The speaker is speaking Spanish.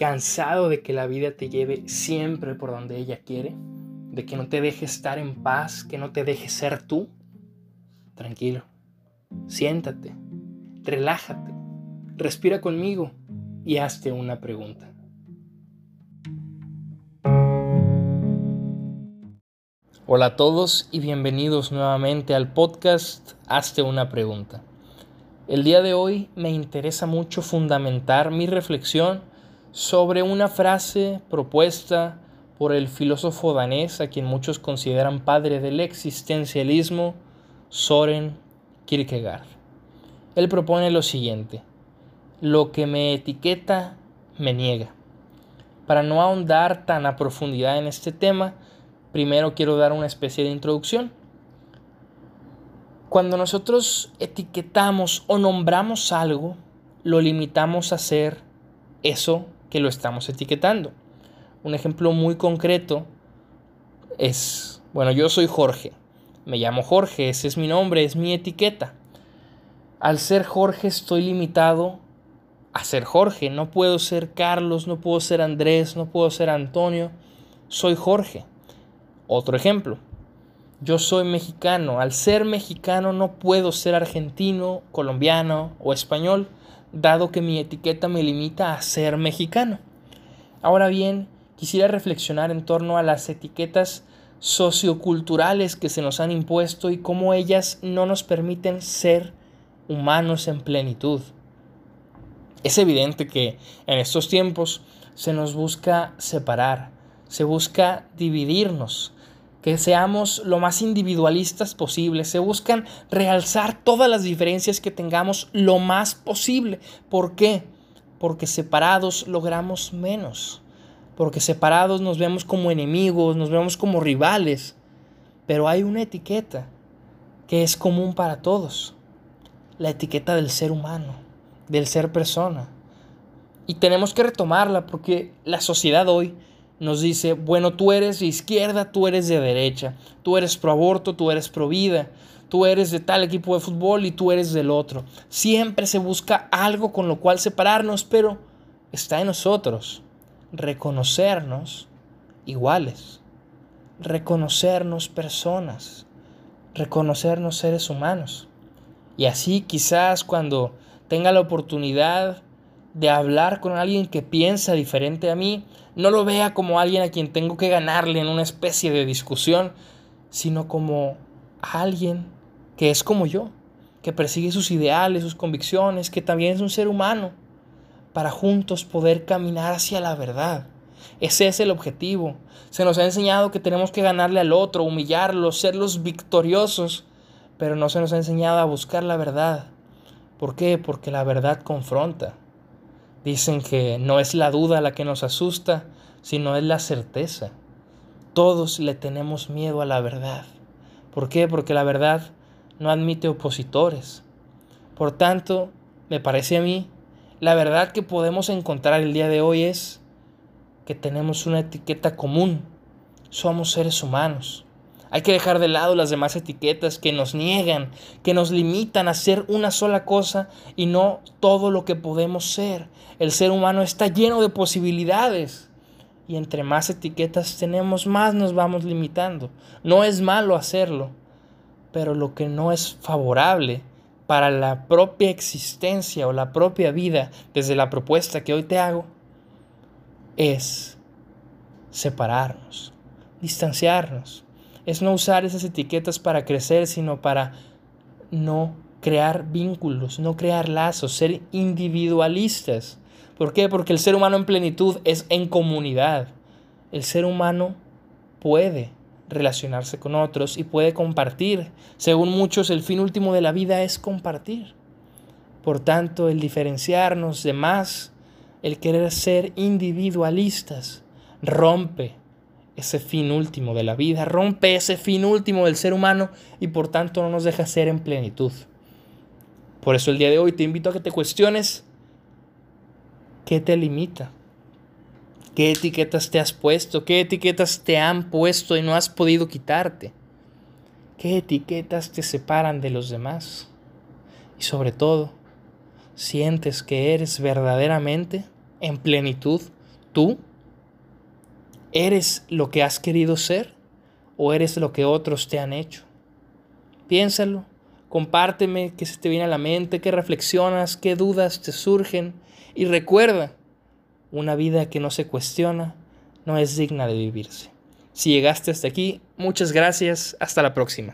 cansado de que la vida te lleve siempre por donde ella quiere, de que no te deje estar en paz, que no te deje ser tú, tranquilo, siéntate, relájate, respira conmigo y hazte una pregunta. Hola a todos y bienvenidos nuevamente al podcast Hazte una pregunta. El día de hoy me interesa mucho fundamentar mi reflexión sobre una frase propuesta por el filósofo danés a quien muchos consideran padre del existencialismo, Soren Kierkegaard. Él propone lo siguiente, lo que me etiqueta me niega. Para no ahondar tan a profundidad en este tema, primero quiero dar una especie de introducción. Cuando nosotros etiquetamos o nombramos algo, lo limitamos a ser eso que lo estamos etiquetando. Un ejemplo muy concreto es, bueno, yo soy Jorge, me llamo Jorge, ese es mi nombre, es mi etiqueta. Al ser Jorge estoy limitado a ser Jorge, no puedo ser Carlos, no puedo ser Andrés, no puedo ser Antonio, soy Jorge. Otro ejemplo, yo soy mexicano, al ser mexicano no puedo ser argentino, colombiano o español, dado que mi etiqueta me limita a ser mexicano. Ahora bien, quisiera reflexionar en torno a las etiquetas socioculturales que se nos han impuesto y cómo ellas no nos permiten ser humanos en plenitud. Es evidente que en estos tiempos se nos busca separar, se busca dividirnos, que seamos lo más individualistas posible. Se buscan realzar todas las diferencias que tengamos lo más posible. ¿Por qué? Porque separados logramos menos. Porque separados nos vemos como enemigos, nos vemos como rivales. Pero hay una etiqueta que es común para todos. La etiqueta del ser humano, del ser persona. Y tenemos que retomarla porque la sociedad hoy nos dice, bueno, tú eres de izquierda, tú eres de derecha, tú eres pro aborto, tú eres pro vida, tú eres de tal equipo de fútbol y tú eres del otro. Siempre se busca algo con lo cual separarnos, pero está en nosotros reconocernos iguales, reconocernos personas, reconocernos seres humanos. Y así quizás cuando tenga la oportunidad de hablar con alguien que piensa diferente a mí, no lo vea como alguien a quien tengo que ganarle en una especie de discusión, sino como alguien que es como yo, que persigue sus ideales, sus convicciones, que también es un ser humano, para juntos poder caminar hacia la verdad. Ese es el objetivo. Se nos ha enseñado que tenemos que ganarle al otro, humillarlo, ser los victoriosos, pero no se nos ha enseñado a buscar la verdad. ¿Por qué? Porque la verdad confronta. Dicen que no es la duda la que nos asusta, sino es la certeza. Todos le tenemos miedo a la verdad. ¿Por qué? Porque la verdad no admite opositores. Por tanto, me parece a mí, la verdad que podemos encontrar el día de hoy es que tenemos una etiqueta común. Somos seres humanos. Hay que dejar de lado las demás etiquetas que nos niegan, que nos limitan a ser una sola cosa y no todo lo que podemos ser. El ser humano está lleno de posibilidades. Y entre más etiquetas tenemos, más nos vamos limitando. No es malo hacerlo, pero lo que no es favorable para la propia existencia o la propia vida, desde la propuesta que hoy te hago, es separarnos, distanciarnos es no usar esas etiquetas para crecer, sino para no crear vínculos, no crear lazos, ser individualistas. ¿Por qué? Porque el ser humano en plenitud es en comunidad. El ser humano puede relacionarse con otros y puede compartir. Según muchos, el fin último de la vida es compartir. Por tanto, el diferenciarnos de más, el querer ser individualistas, rompe ese fin último de la vida, rompe ese fin último del ser humano y por tanto no nos deja ser en plenitud. Por eso el día de hoy te invito a que te cuestiones qué te limita, qué etiquetas te has puesto, qué etiquetas te han puesto y no has podido quitarte, qué etiquetas te separan de los demás y sobre todo, sientes que eres verdaderamente en plenitud ¿Tú eres lo que has querido ser o eres lo que otros te han hecho? Piénsalo, compárteme qué se te viene a la mente, qué reflexionas, qué dudas te surgen y recuerda, una vida que no se cuestiona no es digna de vivirse. Si llegaste hasta aquí, muchas gracias, hasta la próxima.